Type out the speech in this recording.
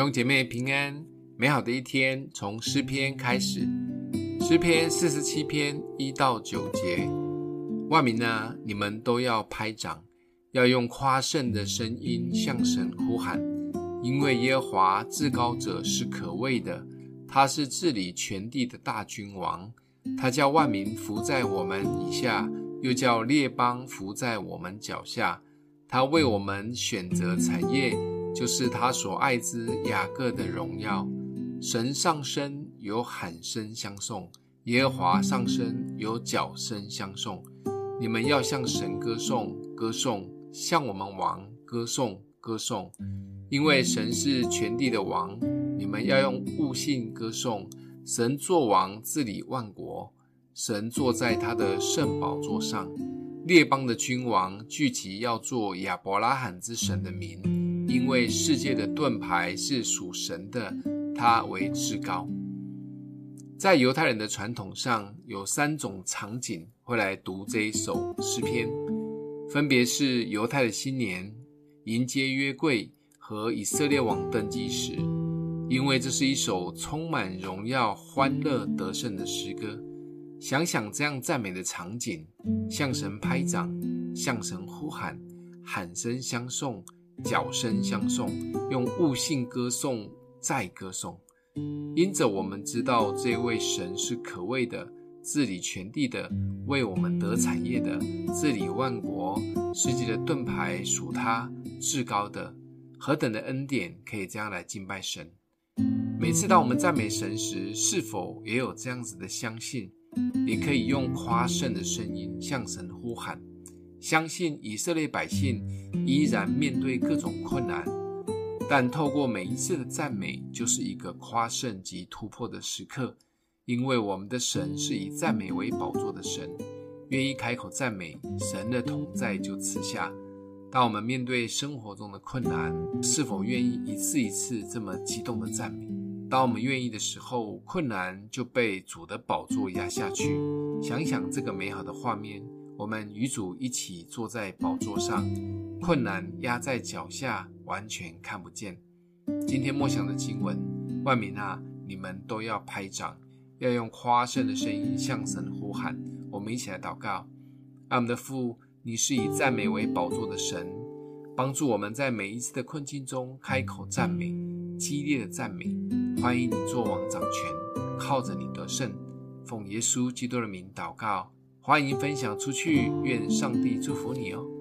兄姐妹平安，美好的一天从诗篇开始。诗篇四十七篇一到九节，万民啊，你们都要拍掌，要用夸胜的声音向神呼喊，因为耶和华至高者是可畏的，他是治理全地的大君王，他叫万民服在我们以下，又叫列邦服在我们脚下。他为我们选择产业，就是他所爱之雅各的荣耀。神上升，有喊声相送；耶和华上升，有脚声相送。你们要向神歌颂，歌颂；向我们王歌颂，歌颂。因为神是全地的王，你们要用悟性歌颂。神作王，治理万国。神坐在他的圣宝座上。列邦的君王聚集，要做亚伯拉罕之神的民，因为世界的盾牌是属神的，他为至高。在犹太人的传统上，有三种场景会来读这一首诗篇，分别是犹太的新年、迎接约柜和以色列王登基时，因为这是一首充满荣耀、欢乐、得胜的诗歌。想想这样赞美的场景，向神拍掌，向神呼喊，喊声相送，角声相送，用悟性歌颂，再歌颂。因着我们知道这位神是可畏的，治理全地的，为我们得产业的，治理万国，世界的盾牌属他，至高的，何等的恩典，可以这样来敬拜神。每次当我们赞美神时，是否也有这样子的相信？你可以用夸胜的声音向神呼喊，相信以色列百姓依然面对各种困难，但透过每一次的赞美，就是一个夸胜及突破的时刻。因为我们的神是以赞美为宝座的神，愿意开口赞美，神的同在就赐下。当我们面对生活中的困难，是否愿意一次一次这么激动的赞美？当我们愿意的时候，困难就被主的宝座压下去。想想这个美好的画面，我们与主一起坐在宝座上，困难压在脚下，完全看不见。今天默想的经文，万民啊，你们都要拍掌，要用夸胜的声音向神呼喊。我们一起来祷告：阿们的父，你是以赞美为宝座的神，帮助我们在每一次的困境中开口赞美，激烈的赞美。欢迎你作王掌权，靠着你得胜，奉耶稣基督的名祷告。欢迎分享出去，愿上帝祝福你哦。